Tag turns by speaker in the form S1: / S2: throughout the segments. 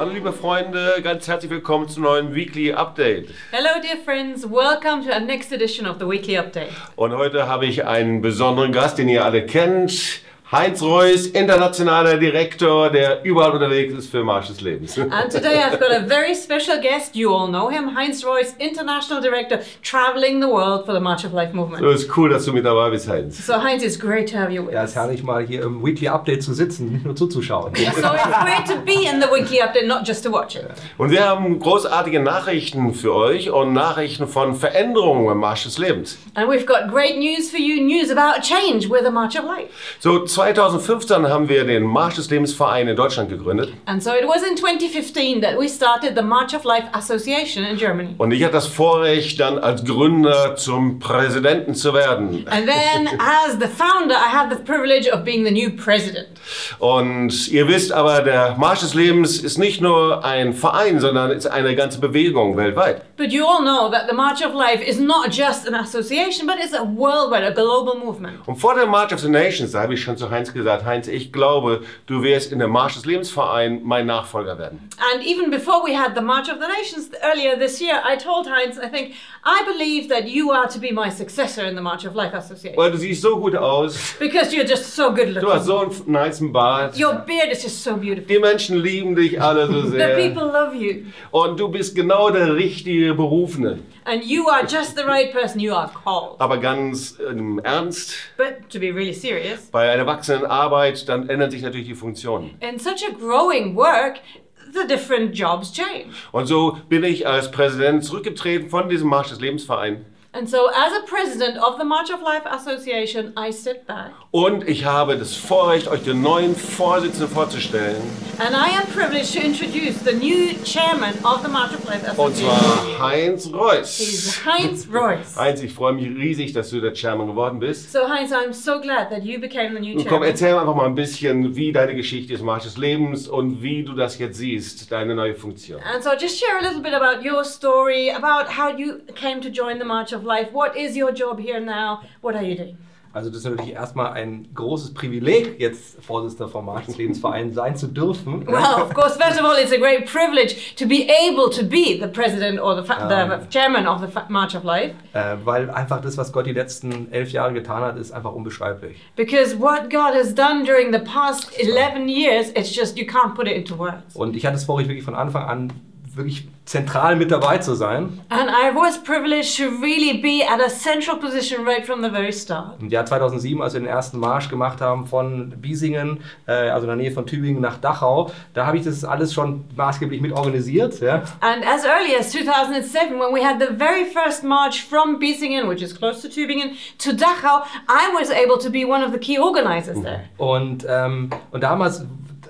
S1: Hallo liebe Freunde, ganz herzlich willkommen zum neuen Weekly Update.
S2: Hello, dear friends. Welcome to our next edition of the Weekly Update.
S1: Und heute habe ich einen besonderen Gast, den ihr alle kennt. Heinz Reuss, internationaler Direktor, der überall unterwegs ist für Marsch des Lebens.
S2: And today I've got a very special guest. You all know him, Heinz Royce, International Director, traveling the world for the March of Life movement.
S1: So ist cool, dass du mit dabei bist, Heinz.
S2: So, Heinz, it's great to have you with
S3: Ja,
S2: us.
S3: ist herrlich mal hier im Weekly Update zu sitzen, nicht nur zuzuschauen.
S2: So it's great to be in the Weekly Update, not just to watch it.
S1: Und wir haben großartige Nachrichten für euch und Nachrichten von Veränderungen im Marsch des Lebens.
S2: And we've got great news for you news about change with the March of Life.
S1: So 2015 haben wir den Marsch des Lebens Verein in Deutschland gegründet.
S2: And so it was in 2015 that we started the March of Life Association in Germany.
S1: Und ich hatte das Vorrecht, dann als Gründer zum Präsidenten zu werden.
S2: And then, as the founder, I had the privilege of being the new president.
S1: Und ihr wisst aber, der Marsch des Lebens ist nicht nur ein Verein, sondern ist eine ganze Bewegung weltweit.
S2: But you all know that the March of Life is not just an association, but it's a worldwide, a global movement.
S1: Und vor der March of the Nations, da habe ich schon zu Heinz gesagt, Heinz, ich glaube, du wirst in der Marsch des Lebens Verein mein Nachfolger werden.
S2: And even before we had the March of the Nations earlier this year, I told Heinz, I think, I believe that you are to be my successor in the March of Life Association.
S1: Weil du siehst so gut aus,
S2: Because you're just so good
S1: du hast
S2: looking.
S1: so einen nice Bart.
S2: Your beard is just so beautiful.
S1: Die Menschen lieben dich alle so
S2: The
S1: sehr.
S2: people love you.
S1: Und du bist genau der richtige Berufene.
S2: And you are just the right person. You are called.
S1: Aber ganz im Ernst,
S2: But to be really serious,
S1: bei einer wachsenden Arbeit, dann ändern sich natürlich die Funktionen.
S2: in such a growing work, the different jobs change.
S1: Und so bin ich als Präsident zurückgetreten von diesem Marsch des Lebensverein.
S2: And so, as a president of the March of Life Association, I sit back
S1: Und ich habe das Vorrecht, euch den neuen Vorsitzenden vorzustellen.
S2: and I am privileged to introduce the new chairman of the March of Life
S1: Und
S2: Association.
S1: zwar Heinz Reuss.
S2: He's Heinz Royce.
S1: Heinz, ich freue mich riesig, dass du der Chairman geworden bist.
S2: So, Heinz, I'm so glad that you became the new
S1: Und komm,
S2: chairman.
S1: erzähl einfach mal ein bisschen, wie deine Geschichte ist, Marsch des Lebens und wie du das jetzt siehst, deine neue Funktion.
S2: And so, just share a little bit about your story, about how you came to join the March of Life. What is your job here now? What are you doing?
S3: Also das ist natürlich erstmal ein großes Privileg, jetzt Vorsitzender vom Lebensvereins sein zu dürfen.
S2: Well, of course, first of all, it's a great privilege to be able to be the president or the, the chairman of the March of Life.
S3: Äh, weil einfach das, was Gott die letzten elf Jahre getan hat, ist einfach unbeschreiblich.
S2: Because what God has done during the past 11 years, it's just, you can't put it into words.
S3: Und ich hatte das Vorrecht, wirklich von Anfang an wirklich zentral mit dabei zu sein.
S2: And I was privileged to really be at a central position right from the very start.
S3: Im Jahr 2007, als wir den ersten Marsch gemacht haben von Biesingen, äh, also in der Nähe von Tübingen nach Dachau, da habe ich das alles schon maßgeblich mit organisiert. Ja?
S2: And as early as 2007, when we had the very first march from Biesingen, which is close to Tübingen, to Dachau, I was able to be one of the key organizers there.
S3: Und, ähm, und damals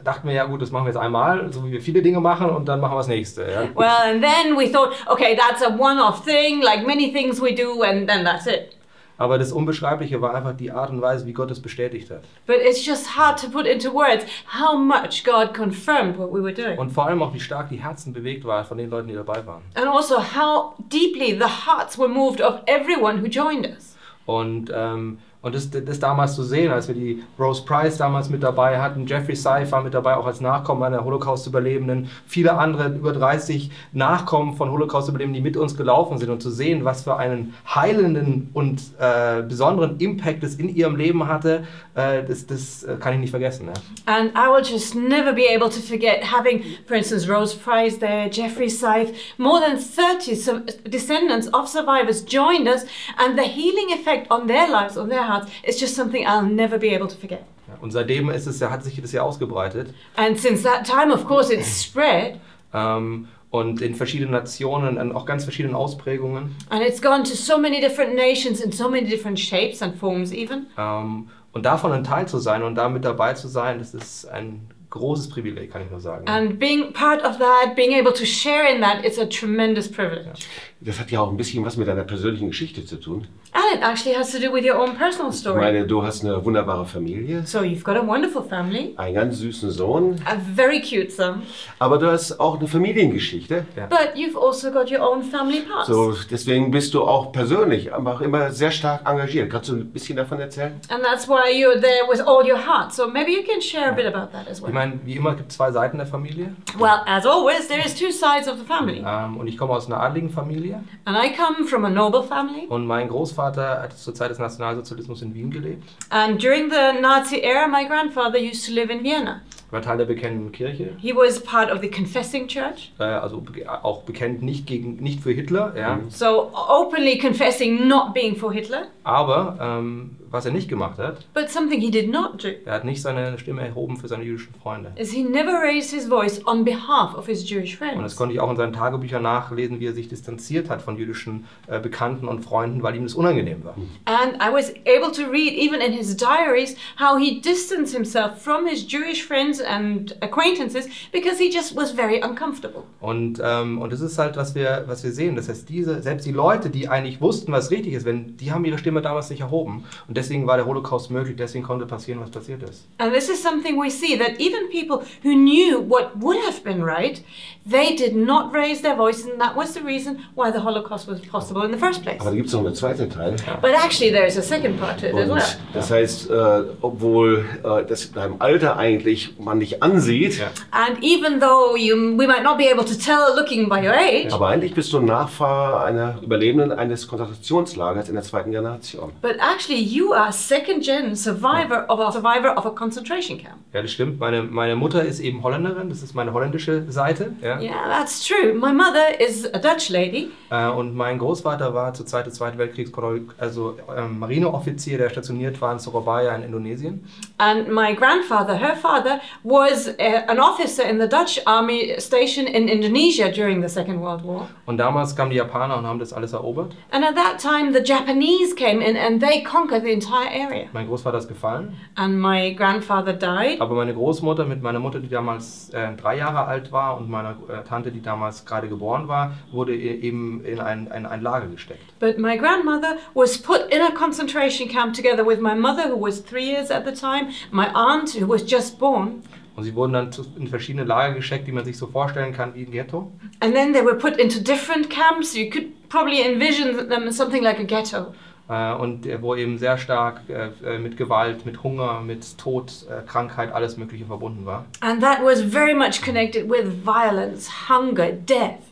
S3: dachten wir, ja gut, das machen wir jetzt einmal, so wie wir viele Dinge machen und dann machen wir das nächste. Ja?
S2: Well, and then we thought, okay, that's a one off thing, like many things we do, and then that's it.
S3: Aber das Unbeschreibliche war einfach die Art und Weise, wie Gott es bestätigt hat.
S2: But it's just hard to put into words how much God confirmed what we were doing.
S3: Und vor allem auch, wie stark die Herzen bewegt waren von den Leuten, die dabei waren.
S2: And also how deeply the hearts were moved of everyone who joined us.
S3: Und, ähm, und das, das damals zu sehen, als wir die Rose Price damals mit dabei hatten, Jeffrey Seif war mit dabei, auch als Nachkommen einer Holocaust-Überlebenden, viele andere, über 30 Nachkommen von Holocaust-Überlebenden, die mit uns gelaufen sind und zu sehen, was für einen heilenden und äh, besonderen Impact es in ihrem Leben hatte, äh, das, das äh, kann ich nicht vergessen. Ja.
S2: And I will just never be able to forget having, for instance, Rose Price there, Jeffrey Scythe, more than 30 su- descendants of survivors joined us, and the healing effect on their lives, on their hearts, is just something I'll never be able to forget.
S3: Ja, Und seitdem ist es, ja- hat sich das ja ausgebreitet.
S2: And since that time, of course, it's spread,
S3: Ähm, und in verschiedenen Nationen, an auch ganz verschiedenen Ausprägungen.
S2: and it's gone to so many different nations in so many different shapes and forms, even.
S3: Ähm, und davon ein Teil zu sein und da mit dabei zu sein, das ist ein großes Privileg, kann ich nur sagen.
S2: And being part of that, being able to share in that, it's a tremendous privilege.
S1: Das hat ja auch ein bisschen was mit deiner persönlichen Geschichte zu tun.
S2: And it actually has to do with your own personal
S1: Ich
S2: story.
S1: meine, du hast eine wunderbare Familie,
S2: So you've got a wonderful family,
S1: einen ganz süßen Sohn,
S2: a very cute son,
S1: aber du hast auch eine Familiengeschichte.
S2: but you've also got your own family past.
S1: So, deswegen bist du auch persönlich einfach immer sehr stark engagiert. Kannst du ein bisschen davon erzählen?
S2: and that's why you're there with all your heart. So maybe you can share a bit about that as
S3: Ich
S2: well.
S3: meine, wie immer gibt es zwei Seiten der Familie.
S2: Well, as always, there is two sides of the family.
S3: Ähm, und ich komme aus einer adligen Familie.
S2: And I come from a noble family.
S3: Und mein Großvater hat zur Zeit des Nationalsozialismus in Wien gelebt.
S2: And during the Nazi era, my grandfather used to live in Vienna.
S3: War Teil der bekennenden Kirche.
S2: He was part of the Confessing Church,
S3: Äh, also auch bekennt nicht, gegen, nicht für Hitler. Ja.
S2: so openly confessing not being for Hitler.
S3: Aber ähm, was er nicht gemacht hat,
S2: But something he did not do
S3: er hat nicht seine Stimme erhoben für seine jüdischen Freunde.
S2: is he never raised his voice on behalf of his Jewish
S3: Und das
S2: friends.
S3: konnte ich auch in seinen Tagebüchern nachlesen, wie er sich distanziert hat von jüdischen äh, Bekannten und Freunden, weil ihm das unangenehm war.
S2: And I was able to read, even in his diaries, how he distanced himself from his Jewish friends and acquaintances because he just was very uncomfortable.
S3: Und, ähm, und das ist halt, was wir, was wir sehen. Das heißt, diese, selbst die Leute, die eigentlich wussten, was richtig ist, wenn, die haben ihre Stimme damals nicht erhoben. Und deswegen war der Holocaust möglich, deswegen konnte passieren, was passiert ist.
S2: And this is something we see that even people who knew what would have been right, they did not raise their voice, and that was the reason why the Holocaust was possible in the first place.
S1: Aber da gibt es noch einen zweiten Teil.
S2: But actually, there is a second part to it as well.
S1: das heißt, äh, obwohl äh, das in deinem Alter eigentlich man nicht ansieht,
S3: Ja.
S2: And even though you, we might not be able to tell looking by your age,
S1: aber eigentlich bist du ein Nachfahre einer Überlebenden eines Konzentrationslagers in der zweiten Generation.
S2: but actually you are a second gen survivor of a survivor of a concentration camp.
S3: Ja, das stimmt. Meine, meine Mutter ist eben Holländerin, das ist meine holländische Seite. Ja.
S2: Yeah, that's true. My mother is a Dutch lady,
S3: Äh, und mein Großvater war zur Zeit des Zweiten Weltkriegs also ähm, Marineoffizier, der stationiert war in Surabaya in Indonesien.
S2: and my grandfather, her father, was uh, an officer in the Dutch army station in Indonesia during the Second World War.
S3: Und damals kamen die Japaner und haben das alles erobert.
S2: And at that time, the Japanese came in and they conquered the entire area.
S3: Mein Großvater ist gefallen.
S2: And my grandfather died.
S3: Aber meine Großmutter mit meiner Mutter, die damals äh, drei Jahre alt war, und meiner äh, Tante, die damals gerade geboren war, wurde eben in ein, ein, ein Lager gesteckt.
S2: But my grandmother was put in a concentration camp together with my mother, who was three years at the time, my aunt, who was just born.
S3: Und sie wurden dann in verschiedene Lager gesteckt, die man sich so vorstellen kann wie ein Ghetto.
S2: And then they were put into different camps. You could probably envision them as something like a ghetto.
S3: Äh, und wo eben sehr stark äh, mit Gewalt, mit Hunger, mit Tod, äh, Krankheit, alles Mögliche verbunden war.
S2: And that was very much connected with violence, hunger, death.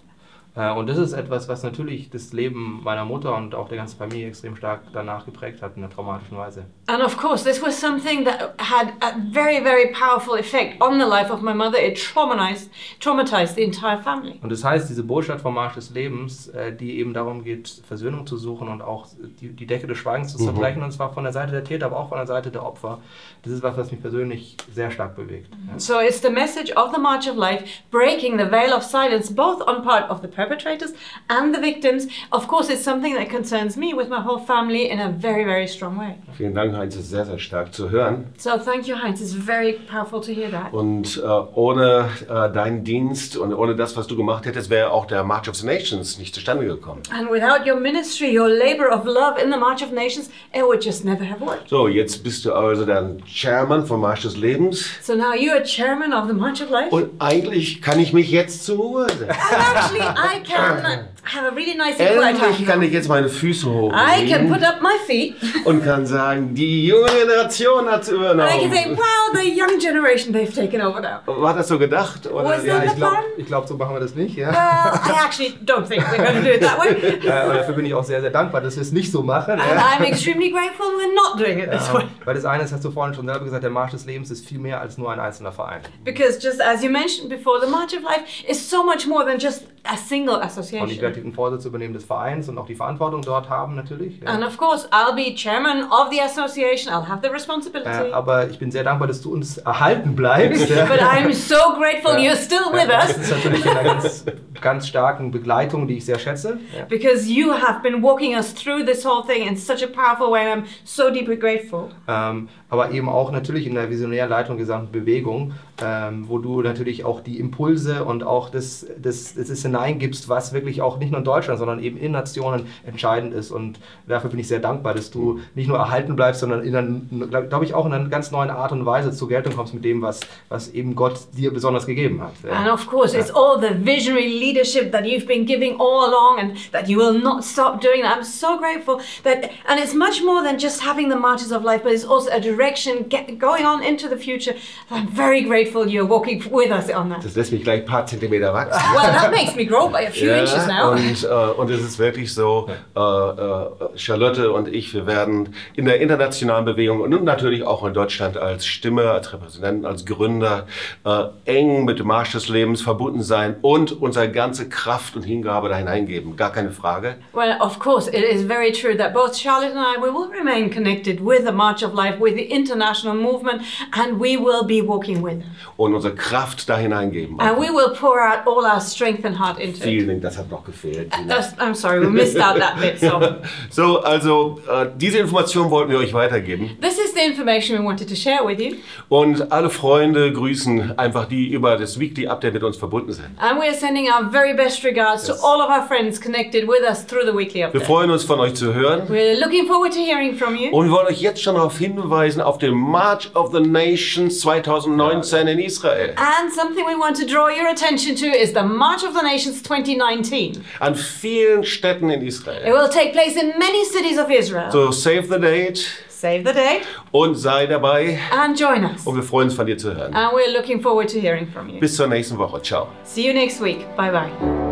S3: Äh, und das ist etwas, was natürlich das Leben meiner Mutter und auch der ganzen Familie extrem stark danach geprägt hat in einer traumatischen Weise.
S2: And of course, this was something that had a very, very powerful effect on the life of my mother. It traumatized, traumatized the entire family.
S3: Und das heißt, diese Botschaft vom Marsch des Lebens, äh, die eben darum geht, Versöhnung zu suchen und auch die, die Decke des Schweigens zu zerbrechen, und zwar von der Seite der Täter, aber auch von der Seite der Opfer, das ist was, was mich persönlich sehr stark bewegt. Ja.
S2: So it's the message of the March of Life, breaking the veil of silence, both on part of the perpetrators and the victims. Of course, it's something that concerns me with my whole family in a very, very strong way.
S1: Vielen Dank, Heinz, das ist sehr, sehr stark zu hören.
S2: So thank you, Heinz. It's very powerful to hear that.
S1: Und äh, ohne äh, deinen Dienst und ohne das, was du gemacht hättest, wäre auch der March of the Nations nicht zustande gekommen.
S2: And without your ministry, your labor of love in the March of Nations, it would just never have worked.
S1: So, jetzt bist du also der Chairman vom March des Lebens.
S2: So now you're chairman of the March of Life.
S1: Und eigentlich kann ich mich jetzt zur Ruhe setzen.
S2: And actually, I can have a really nice
S1: Endlich kann ich jetzt meine Füße
S2: I can put up my feet
S1: und kann sagen, die junge Generation hat
S2: and I can say,
S1: übernommen.
S2: wow, the young generation, they've taken over now.
S1: War das so gedacht? Oder?
S2: Was
S3: Ja, ich glaube, glaub, so machen wir das nicht. Ja.
S2: Well, I actually don't think we're going to do it that way.
S3: Äh, und dafür bin ich auch sehr, sehr dankbar, dass wir es nicht so machen.
S2: And
S3: Ja.
S2: I'm extremely grateful we're not doing it this way.
S3: Weil das eine, das hast du vorhin schon selber gesagt, der Marsch des Lebens ist viel mehr als nur ein einzelner Verein.
S2: Because just as you mentioned before, the March of Life is so much more than just a single association.
S3: Den Vorsitz übernehmen des Vereins und auch die Verantwortung dort haben natürlich. Ja.
S2: And of course, I'll be chairman of the association. I'll have the
S3: Äh,
S2: responsibility.
S3: aber ich bin sehr dankbar, dass du uns erhalten bleibst. ja.
S2: But I'm so grateful you're still with
S3: Das
S2: us
S3: ist natürlich in einer ganz, ganz starken Begleitung, die ich sehr schätze.
S2: Because you have been walking us through this whole thing in such a powerful way, and I'm so deeply grateful.
S3: Ähm, aber eben auch natürlich in der Visionärleitung der gesamten Bewegung, ähm, wo du natürlich auch die Impulse und auch das, das, das, das hineingibst, was wirklich auch auch nicht nur in Deutschland, sondern eben in Nationen entscheidend ist. Und dafür bin ich sehr dankbar, dass du nicht nur erhalten bleibst, sondern in einer, glaube ich, auch in einer ganz neuen Art und Weise zur Geltung kommst mit dem, was, was eben Gott dir besonders gegeben hat.
S2: And of course, it's all the visionary leadership that you've been giving all along and that you will not stop doing. I'm so grateful that, and it's much more than just having the marches of life, but it's also a direction get, going on into the future. I'm very grateful you're walking with us on that.
S1: Das lässt mich gleich ein paar Zentimeter wachsen.
S2: Well, that makes me grow by a few inches now.
S1: Und, äh, und es ist wirklich so, äh, äh, Charlotte und ich, wir werden in der internationalen Bewegung und natürlich auch in Deutschland als Stimme, als Repräsentanten, als Gründer äh, eng mit dem Marsch des Lebens verbunden sein und unsere ganze Kraft und Hingabe da hineingeben. Gar keine Frage.
S2: Well, of course, it is very true that both Charlotte and I we will remain connected with the March of Life, with the international movement, and we will be walking with them.
S1: Und unsere Kraft da hineingeben.
S2: And we will pour out all our strength and heart into it.
S1: Vielen Dank, das hat noch gefehlt. Tina.
S2: That's, I'm sorry, we missed out that bit. So
S1: So, also äh, diese Information wollten wir euch weitergeben.
S2: The information we wanted to share with you,
S1: Und alle Freunde grüßen einfach die über das Weekly Update mit uns verbunden sind.
S2: and we are sending our very best regards to all of our friends connected with us through the weekly
S1: Wir
S2: update.
S1: freuen uns von euch zu hören.
S2: We're looking forward to hearing from you.
S1: Und wir wollen euch jetzt schon darauf hinweisen auf den March of the Nations 2019 in Israel.
S2: And something we want to draw your attention to is the March of the Nations 2019.
S1: An vielen Städten in
S2: It
S1: Israel.
S2: will take place in many cities of Israel.
S1: So save the date
S2: Save the date
S1: und sei dabei.
S2: and join us.
S1: Und wir freuen uns von dir zu hören.
S2: And we're looking forward to hearing from you.
S1: Bis zur nächsten Woche. Ciao.
S2: See you next week. Bye bye.